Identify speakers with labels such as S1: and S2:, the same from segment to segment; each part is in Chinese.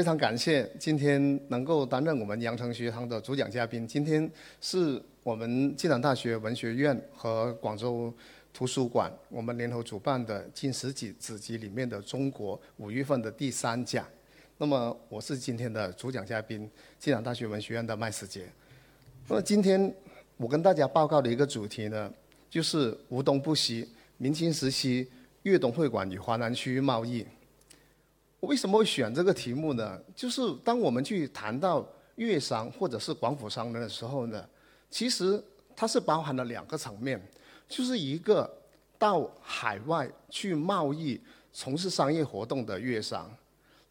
S1: 非常感谢今天能够担任我们羊城学堂的主讲嘉宾。今天是我们暨南大学文学院和广州图书馆我们联合主办的近十几子集里面的中国五月份的第三讲。那么我是今天的主讲嘉宾，暨南大学文学院的麦思杰。那么今天我跟大家报告的一个主题呢，就是吴东不西，明清时期粤东会馆与华南区域贸易。我为什么会选这个题目呢？就是当我们去谈到粤商或者是广府商人的时候呢，其实它是包含了两个层面，就是一个到海外去贸易、从事商业活动的粤商，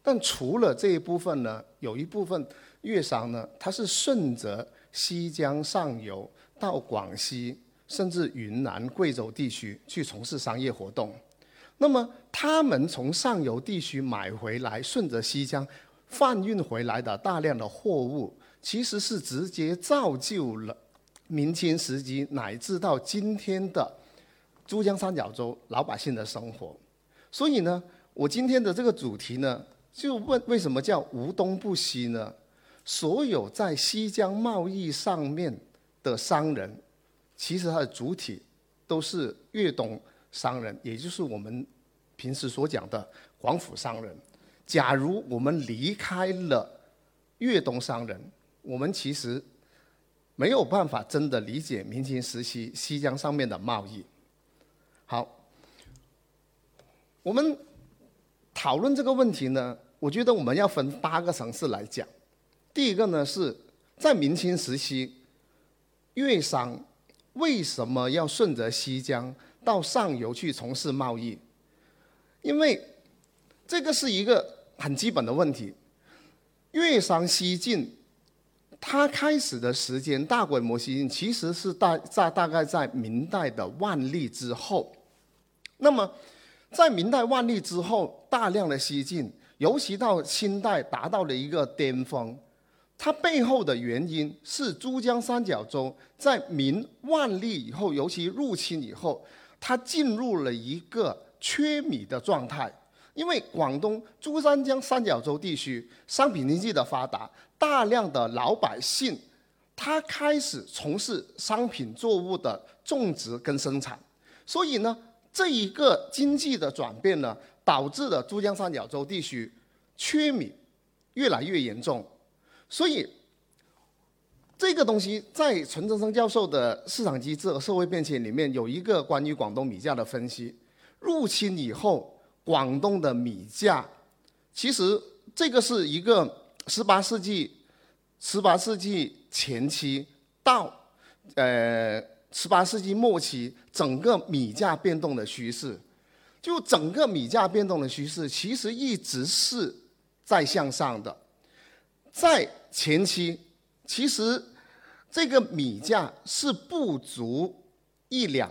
S1: 但除了这一部分呢，有一部分粤商呢，它是顺着西江上游到广西甚至云南、贵州地区去从事商业活动。那么，他们从上游地区买回来，顺着西江贩运回来的大量的货物，其实是直接造就了明清时期乃至到今天的珠江三角洲老百姓的生活。所以呢，我今天的这个主题呢，就问为什么叫无东不西呢？所有在西江贸易上面的商人，其实他的主体都是粤东。商人，也就是我们平时所讲的广府商人。假如我们离开了粤东商人，我们其实没有办法真的理解明清时期西江上面的贸易。好，我们讨论这个问题呢，我觉得我们要分八个层次来讲。第一个呢，是在明清时期，粤商为什么要顺着西江？到上游去从事贸易，因为这个是一个很基本的问题。粤商西进，它开始的时间大规模西进，其实是大在大概在明代的万历之后。那么，在明代万历之后，大量的西进，尤其到清代达到了一个巅峰。它背后的原因是珠江三角洲在明万历以后，尤其入侵以后。它进入了一个缺米的状态，因为广东珠三角三角洲地区商品经济的发达，大量的老百姓，他开始从事商品作物的种植跟生产，所以呢，这一个经济的转变呢，导致了珠江三角洲地区缺米越来越严重，所以。这个东西在陈振生教授的市场机制和社会变迁里面有一个关于广东米价的分析。入侵以后，广东的米价，其实这个是一个十八世纪十八世纪前期到呃十八世纪末期整个米价变动的趋势。就整个米价变动的趋势，其实一直是在向上的。在前期，其实。这个米价是不足一两，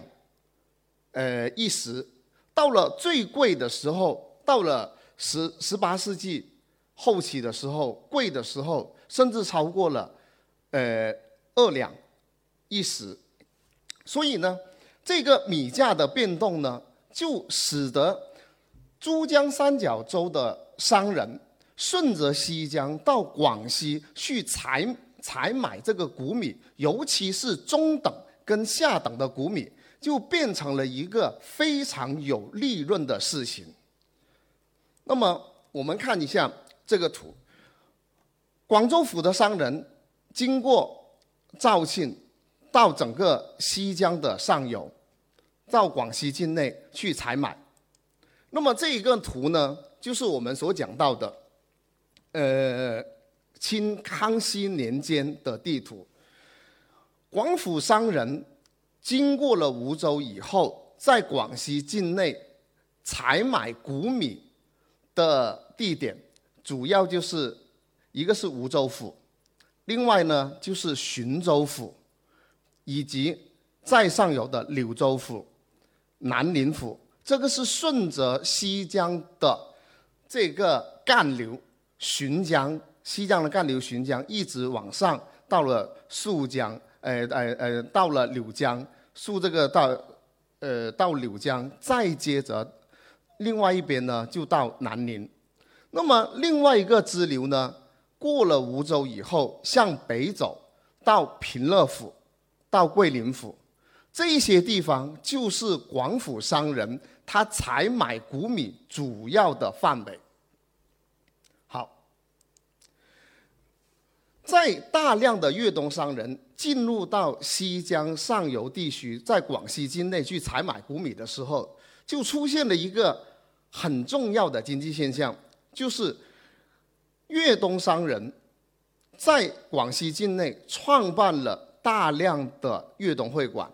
S1: 呃一时，到了最贵的时候，到了十十八世纪后期的时候，贵的时候甚至超过了，呃二两一时，所以呢，这个米价的变动呢，就使得珠江三角洲的商人顺着西江到广西去采。采买这个谷米，尤其是中等跟下等的谷米，就变成了一个非常有利润的事情。那么，我们看一下这个图，广州府的商人经过肇庆，到整个西江的上游，到广西境内去采买。那么这一个图呢，就是我们所讲到的，呃。清康熙年间的地图，广府商人经过了梧州以后，在广西境内采买谷米的地点，主要就是一个是梧州府，另外呢就是浔州府，以及在上游的柳州府、南宁府，这个是顺着西江的这个干流浔江。西江的干流浔江一直往上，到了肃江，呃呃呃，到了柳江，肃这个到，呃到柳江，再接着，另外一边呢就到南宁。那么另外一个支流呢，过了梧州以后，向北走到平乐府，到桂林府，这些地方就是广府商人他采买谷米主要的范围。好，在大量的粤东商人进入到西江上游地区，在广西境内去采买谷米的时候，就出现了一个很重要的经济现象，就是粤东商人在广西境内创办了大量的粤东会馆。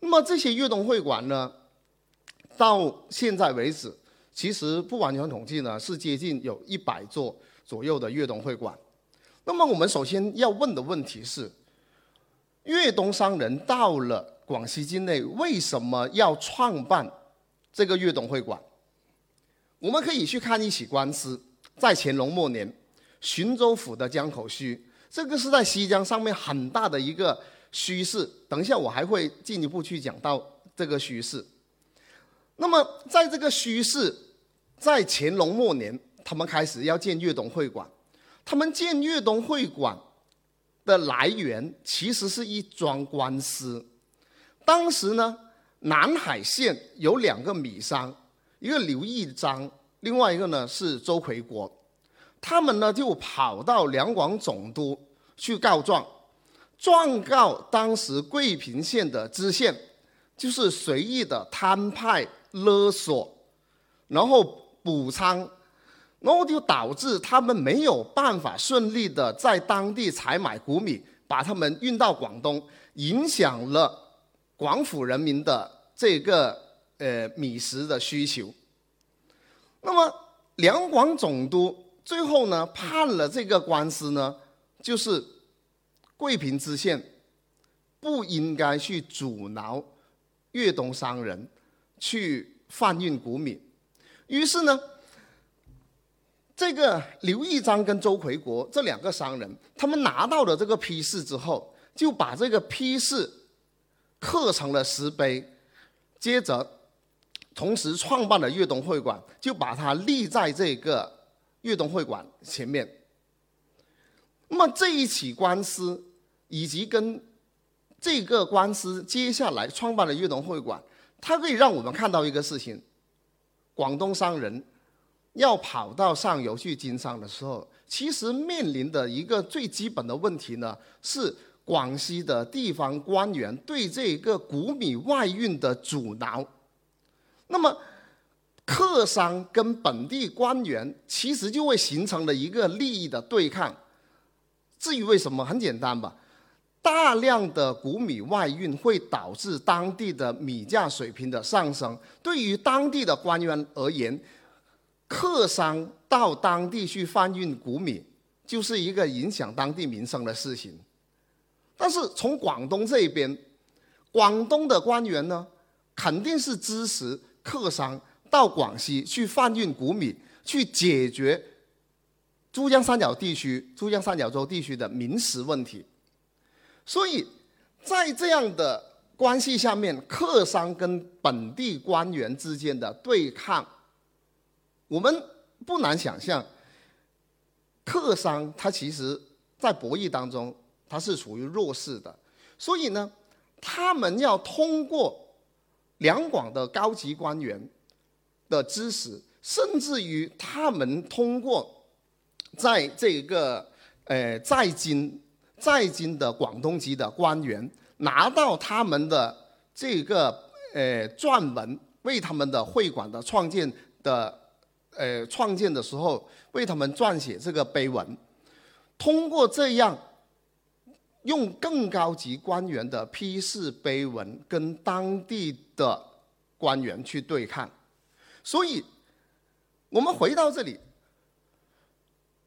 S1: 那么这些粤东会馆呢，到现在为止，其实不完全统计呢，是接近有一百座左右的粤东会馆。那么我们首先要问的问题是：粤东商人到了广西境内，为什么要创办这个粤东会馆？我们可以去看一起官司，在乾隆末年，浔州府的江口墟，这个是在西江上面很大的一个墟市。等一下我还会进一步去讲到这个墟市。那么在这个墟市，在乾隆末年，他们开始要建粤东会馆。他们建粤东会馆的来源其实是一桩官司。当时呢，南海县有两个米商，一个刘义章，另外一个呢是周奎国，他们呢就跑到两广总督去告状，状告当时桂平县的知县，就是随意的摊派勒索，然后补仓。然后就导致他们没有办法顺利的在当地采买谷米，把他们运到广东，影响了广府人民的这个呃米食的需求。那么两广总督最后呢判了这个官司呢，就是桂平知县不应该去阻挠粤东商人去贩运谷米，于是呢。这个刘义章跟周奎国这两个商人，他们拿到了这个批示之后，就把这个批示刻成了石碑，接着同时创办了粤东会馆，就把它立在这个粤东会馆前面。那么这一起官司，以及跟这个官司接下来创办的粤东会馆，它可以让我们看到一个事情：广东商人。要跑到上游去经商的时候，其实面临的一个最基本的问题呢，是广西的地方官员对这个谷米外运的阻挠。那么，客商跟本地官员其实就会形成了一个利益的对抗。至于为什么，很简单吧，大量的谷米外运会导致当地的米价水平的上升，对于当地的官员而言。客商到当地去贩运谷米，就是一个影响当地民生的事情。但是从广东这边，广东的官员呢，肯定是支持客商到广西去贩运谷米，去解决珠江三角地区、珠江三角洲地区的民食问题。所以在这样的关系下面，客商跟本地官员之间的对抗。我们不难想象，客商他其实，在博弈当中，他是处于弱势的，所以呢，他们要通过两广的高级官员的支持，甚至于他们通过在这个呃在京在京的广东籍的官员拿到他们的这个呃撰文，为他们的会馆的创建的。呃，创建的时候为他们撰写这个碑文，通过这样用更高级官员的批示碑文跟当地的官员去对抗，所以我们回到这里，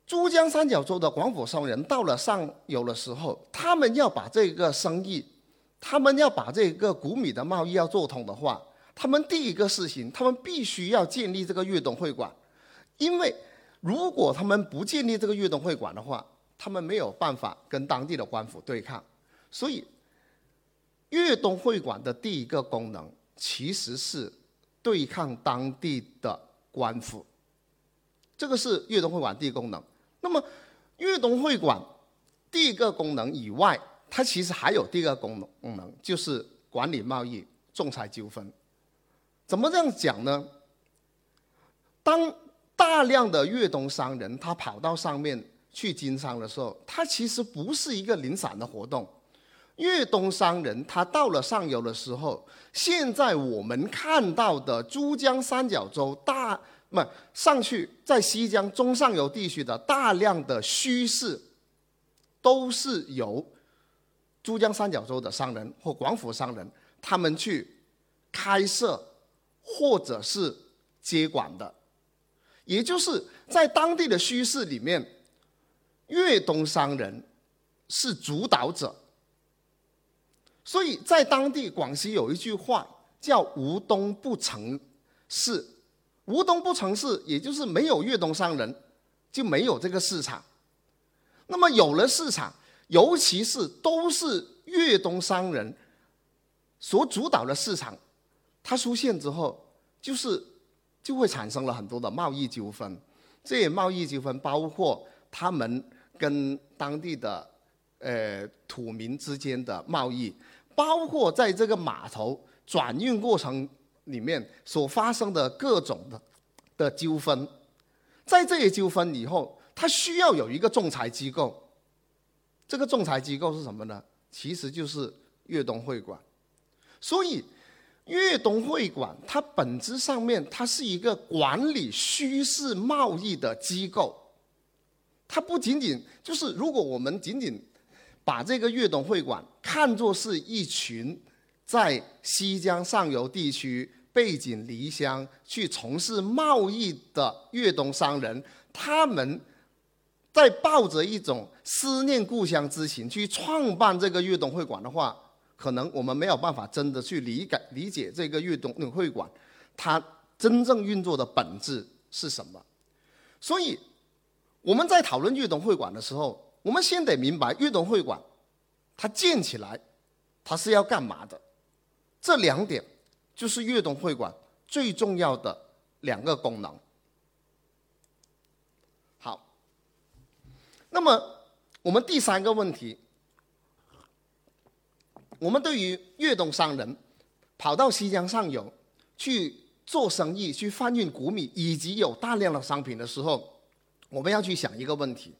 S1: 珠江三角洲的广府商人到了上游的时候，他们要把这个生意，他们要把这个谷米的贸易要做通的话。他们第一个事情，他们必须要建立这个粤东会馆，因为如果他们不建立这个粤东会馆的话，他们没有办法跟当地的官府对抗。所以，粤东会馆的第一个功能其实是对抗当地的官府。这个是粤东会馆第一功能。那么粤东会馆第一个功能以外，它其实还有第二个功能，功能就是管理贸易、仲裁纠纷。怎么这样讲呢？当大量的粤东商人他跑到上面去经商的时候，他其实不是一个零散的活动。粤东商人他到了上游的时候，现在我们看到的珠江三角洲大不上去在西江中上游地区的大量的墟市，都是由珠江三角洲的商人或广府商人他们去开设或者是接管的，也就是在当地的墟市里面，粤东商人是主导者。所以在当地广西有一句话叫“无东不成市”，无东不成市，也就是没有粤东商人，就没有这个市场。那么有了市场，尤其是都是粤东商人所主导的市场，它出现之后，就是就会产生了很多的贸易纠纷。这些贸易纠纷包括他们跟当地的呃土民之间的贸易。包括在这个码头转运过程里面所发生的各种的的纠纷，在这些纠纷以后，它需要有一个仲裁机构。这个仲裁机构是什么呢？其实就是粤东会馆。所以，粤东会馆它本质上面它是一个管理虚市贸易的机构。它不仅仅就是如果我们仅仅把这个粤东会馆看作是一群在西江上游地区背井离乡去从事贸易的粤东商人，他们在抱着一种思念故乡之情去创办这个粤东会馆的话，可能我们没有办法真的去理解理解这个粤东会馆它真正运作的本质是什么。所以我们在讨论粤东会馆的时候。我们先得明白，粤东会馆它建起来，它是要干嘛的？这两点就是粤东会馆最重要的两个功能。好，那么我们第三个问题，我们对于粤东商人跑到西江上游去做生意、去贩运谷米以及有大量的商品的时候，我们要去想一个问题。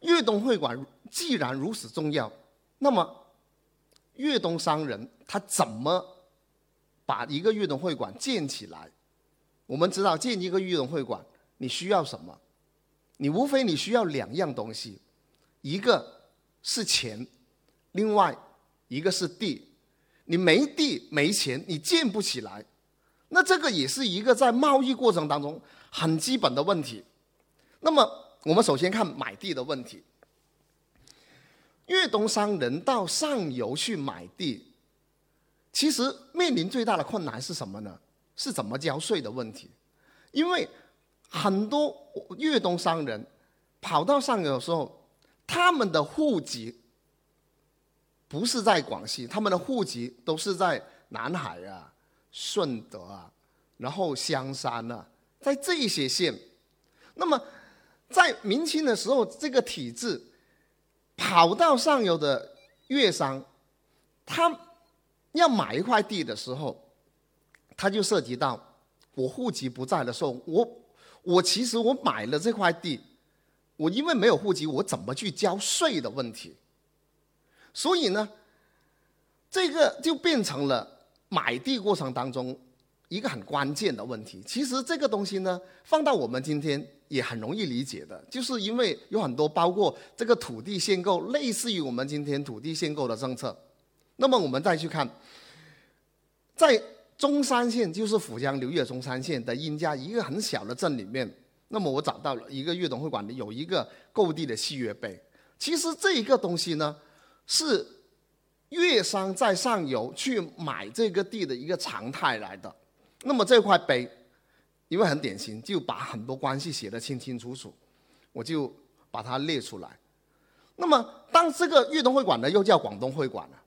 S1: 粤东会馆既然如此重要，那么粤东商人他怎么把一个粤东会馆建起来？我们知道建一个粤东会馆你需要什么？你无非你需要两样东西，一个是钱，另外一个是地。你没地没钱，你建不起来。那这个也是一个在贸易过程当中很基本的问题。那么。我们首先看买地的问题。粤东商人到上游去买地，其实面临最大的困难是什么呢？是怎么交税的问题。因为很多粤东商人跑到上游的时候，他们的户籍不是在广西，他们的户籍都是在南海啊、顺德啊，然后香山啊，在这些县。那么在明清的时候，这个体制跑到上游的粤商，他要买一块地的时候，他就涉及到我户籍不在的时候，我我其实我买了这块地，我因为没有户籍，我怎么去交税的问题？所以呢，这个就变成了买地过程当中一个很关键的问题。其实这个东西呢，放到我们今天。也很容易理解的，就是因为有很多包括这个土地限购，类似于我们今天土地限购的政策。那么我们再去看，在中山县，就是府江流域中山县的殷家一个很小的镇里面，那么我找到了一个粤东会馆的有一个购地的契约碑。其实这一个东西呢，是粤商在上游去买这个地的一个常态来的。那么这块碑。因为很典型，就把很多关系写得清清楚楚，我就把它列出来。那么，当这个粤东会馆呢，又叫广东会馆了。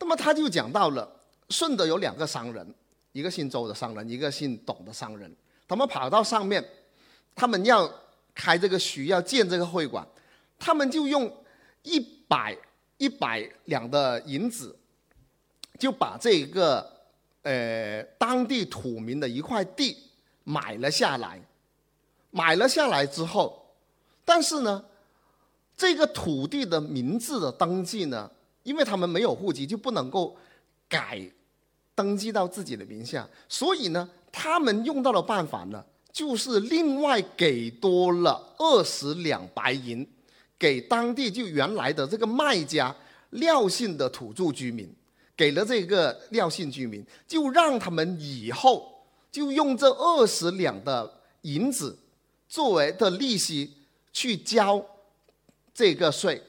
S1: 那么他就讲到了，顺德有两个商人，一个姓周的商人，一个姓董的商人，他们跑到上面他们要开这个墟，要建这个会馆，他们就用一百一百两的银子，就把这个呃当地土民的一块地买了下来。买了下来之后，但是呢，这个土地的名字的登记呢，因为他们没有户籍，就不能够改登记到自己的名下，所以呢，他们用到的办法呢，就是另外给多了二十两白银给当地就原来的这个卖家廖姓的土著居民，给了这个廖姓居民，就让他们以后就用这二十两的银子。作为的利息去交这个税，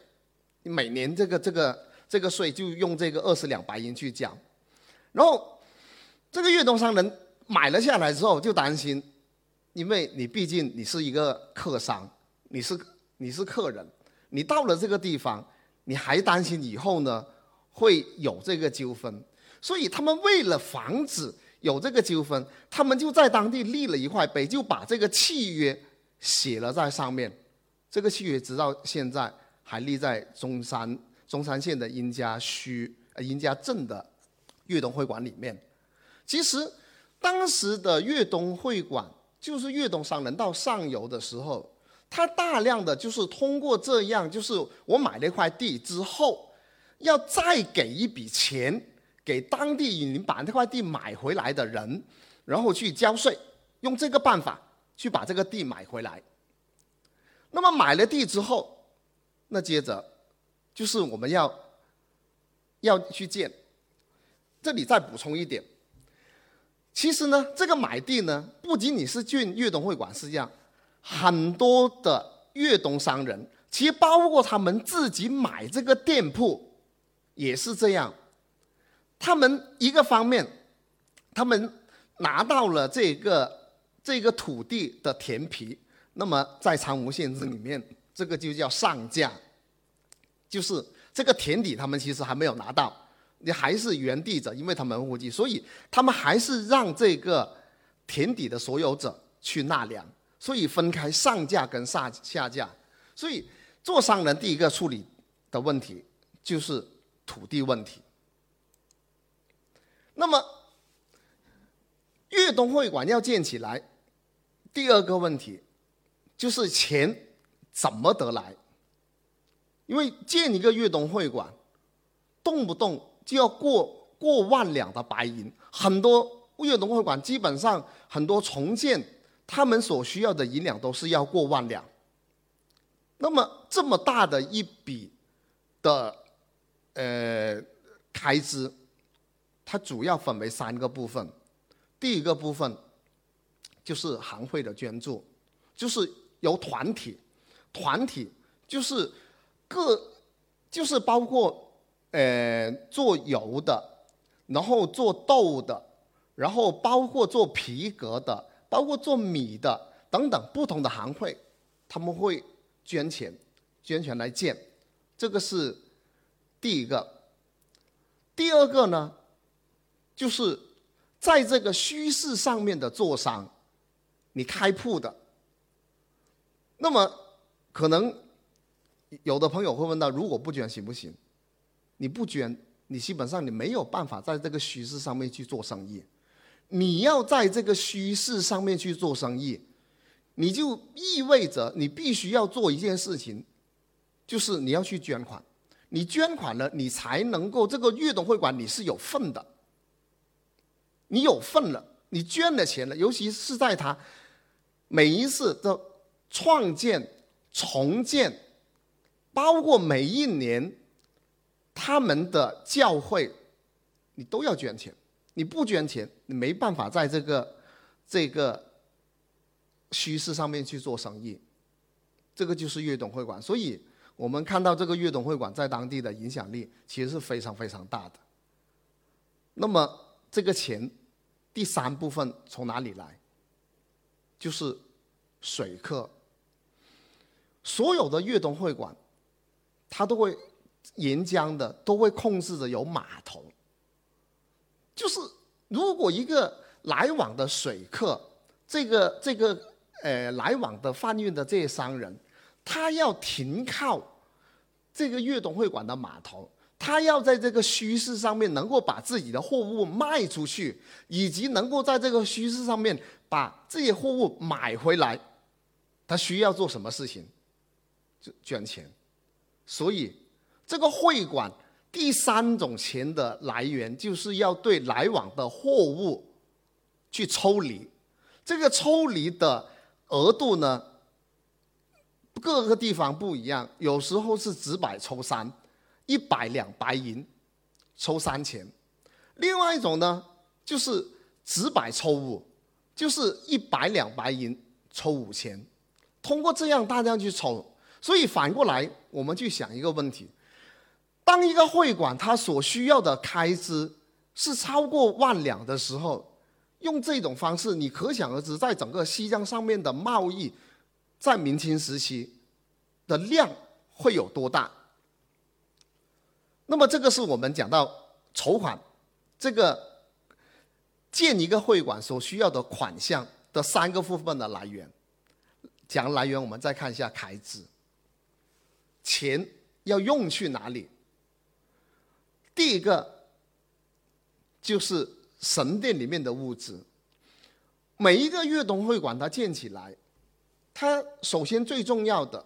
S1: 每年这个这个这个税就用这个二十两白银去交，然后这个粤东商人买了下来之后就担心，因为你毕竟你是一个客商，你是你是客人，你到了这个地方，你还担心以后呢会有这个纠纷，所以他们为了防止有这个纠纷，他们就在当地立了一块碑，就把这个契约。写了在上面，这个契约直到现在还立在中山中山县的殷家墟呃殷家镇的粤东会馆里面。其实当时的粤东会馆就是粤东商人到上游的时候，他大量的就是通过这样，就是我买了一块地之后，要再给一笔钱给当地你把那块地买回来的人，然后去交税，用这个办法。去把这个地买回来。那么买了地之后，那接着就是我们要要去建。这里再补充一点，其实呢，这个买地呢，不仅仅是建粤东会馆是这样，很多的粤东商人，其实包括他们自己买这个店铺也是这样。他们一个方面，他们拿到了这个。这个土地的田皮，那么在长无县志里面，这个就叫上架，就是这个田底他们其实还没有拿到，你还是原地者，因为他们户籍，所以他们还是让这个田底的所有者去纳粮，所以分开上架跟下下架，所以做商人第一个处理的问题就是土地问题，那么粤东会馆要建起来。第二个问题，就是钱怎么得来？因为建一个粤东会馆，动不动就要过过万两的白银，很多粤东会馆基本上很多重建，他们所需要的银两都是要过万两。那么这么大的一笔的呃开支，它主要分为三个部分，第一个部分。就是行会的捐助，就是由团体，团体就是各，就是包括呃做油的，然后做豆的，然后包括做皮革的，包括做米的等等不同的行会，他们会捐钱，捐钱来建，这个是第一个。第二个呢，就是在这个虚市上面的做商。你开铺的，那么可能有的朋友会问到：如果不捐行不行？你不捐，你基本上你没有办法在这个虚市上面去做生意。你要在这个虚势上面去做生意，你就意味着你必须要做一件事情，就是你要去捐款。你捐款了，你才能够这个粤东会馆你是有份的。你有份了，你捐了钱了，尤其是在他。每一次的创建、重建，包括每一年他们的教会，你都要捐钱。你不捐钱，你没办法在这个这个趋势上面去做生意。这个就是粤东会馆，所以我们看到这个粤东会馆在当地的影响力其实是非常非常大的。那么这个钱，第三部分从哪里来？就是水客，所有的粤东会馆，它都会沿江的都会控制着有码头。就是如果一个来往的水客，这个这个呃来往的贩运的这些商人，他要停靠这个粤东会馆的码头，他要在这个墟市上面能够把自己的货物卖出去，以及能够在这个墟市上面把这些货物买回来，他需要做什么事情？就捐钱。所以这个会馆第三种钱的来源，就是要对来往的货物去抽离。这个抽离的额度呢，各个地方不一样，有时候是纸百抽三，一百两白银抽三钱；另外一种呢，就是纸百抽五，就是一百两白银抽五千。通过这样大家去抽，所以反过来我们去想一个问题：当一个会馆它所需要的开支是超过万两的时候。用这种方式，你可想而知，在整个西江上面的贸易，在明清时期的量会有多大？那么这个是我们讲到筹款，这个建一个会馆所需要的款项的三个部分的来源。讲来源，我们再看一下开支，钱要用去哪里？第一个就是。神殿里面的物质，每一个粤东会馆它建起来，它首先最重要的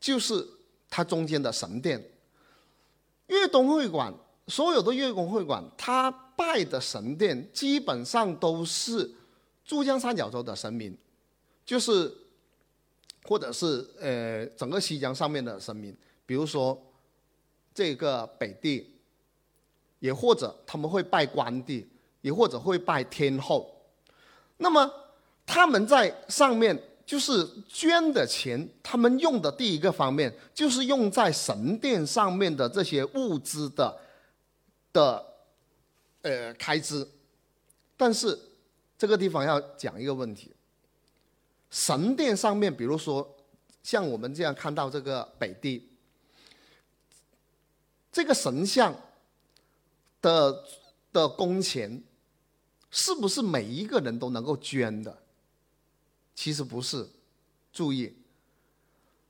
S1: 就是它中间的神殿。粤东会馆所有的粤东会馆，它拜的神殿基本上都是珠江三角洲的神明，就是或者是呃整个西江上面的神明，比如说这个北帝，也或者他们会拜关帝。也或者会拜天后，那么他们在上面就是捐的钱，他们用的第一个方面就是用在神殿上面的这些物资的的呃开支，但是这个地方要讲一个问题，神殿上面，比如说像我们这样看到这个北帝，这个神像的的工钱。是不是每一个人都能够捐的？其实不是。注意，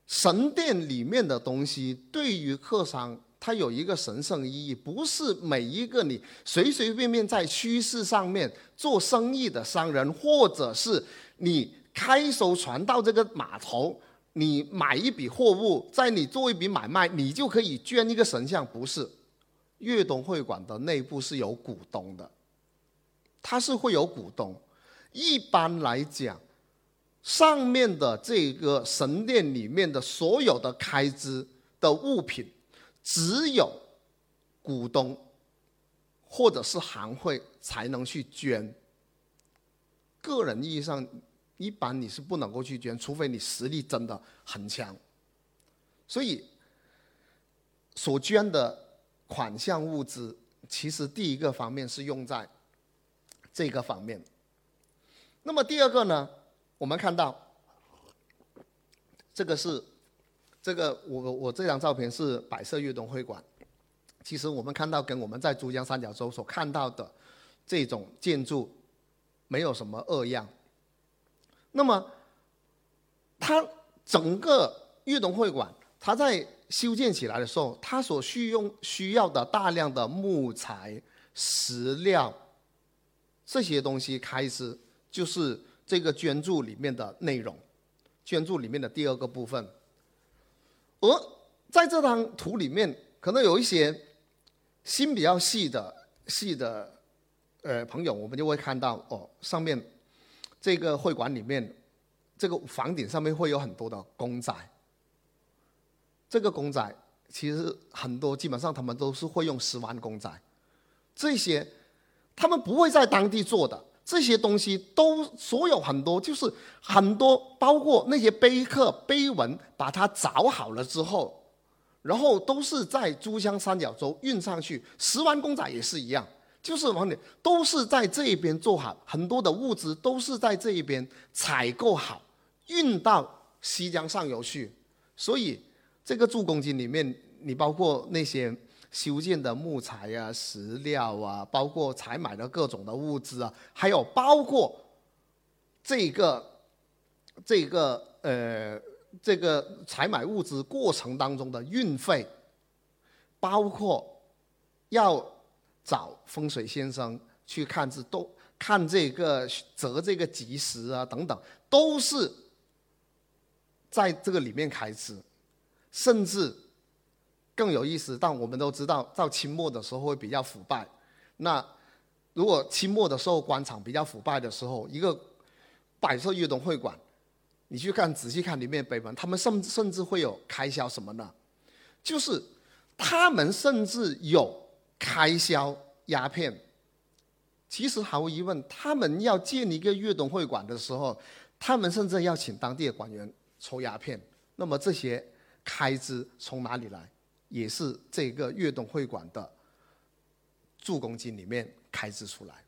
S1: 神殿里面的东西对于客商，它有一个神圣意义，不是每一个你随随便便在趋势上面做生意的商人，或者是你开艘船到这个码头，你买一笔货物，在你做一笔买卖，你就可以捐一个神像，不是。粤东会馆的内部是有股东的。它是会有股东，一般来讲，上面的这个神殿里面的所有的开支的物品，只有股东或者是行会才能去捐。个人意义上，一般你是不能够去捐，除非你实力真的很强。所以，所捐的款项物资，其实第一个方面是用在。这个方面，那么第二个呢？我们看到，这个是这个我我这张照片是百色粤东会馆。其实我们看到跟我们在珠江三角洲所看到的这种建筑没有什么二样。那么，它整个粤东会馆，它在修建起来的时候，它所需用需要的大量的木材、石料。这些东西开支就是这个捐助里面的内容，捐助里面的第二个部分。而在这张图里面，可能有一些心比较细的细的呃朋友，我们就会看到哦，上面这个会馆里面，这个房顶上面会有很多的公仔。这个公仔其实很多，基本上他们都是会用十万公仔，这些。他们不会在当地做的这些东西，都所有很多就是很多，包括那些碑刻碑文，把它凿好了之后，然后都是在珠江三角洲运上去。十万公仔也是一样，就是往里都是在这一边做好，很多的物资都是在这一边采购好，运到西江上游去。所以这个助攻金里面，你包括那些。修建的木材啊、石料啊，包括采买的各种的物资啊，还有包括这个这个呃这个采买物资过程当中的运费，包括要找风水先生去看字，都看这个择这个吉时啊等等，都是在这个里面开支，甚至更有意思。但我们都知道，到清末的时候会比较腐败。那如果清末的时候官场比较腐败的时候，一个摆设悦东会馆，你去看仔细看里面碑文，他们甚甚至会有开销什么呢？就是他们甚至有开销鸦片。其实毫无疑问，他们要建一个悦东会馆的时候，他们甚至要请当地的官员抽鸦片。那么这些开支从哪里来？也是这个粤东会馆的助攻金里面开支出来。